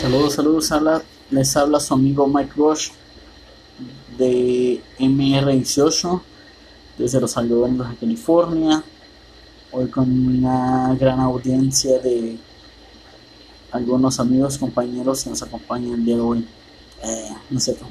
Saludos, saludos, habla, les habla su amigo Mike Rush de MR18 desde Los Algodones de California. Hoy con una gran audiencia de algunos amigos, compañeros que nos acompañan el día de hoy. Eh, no sé, cómo.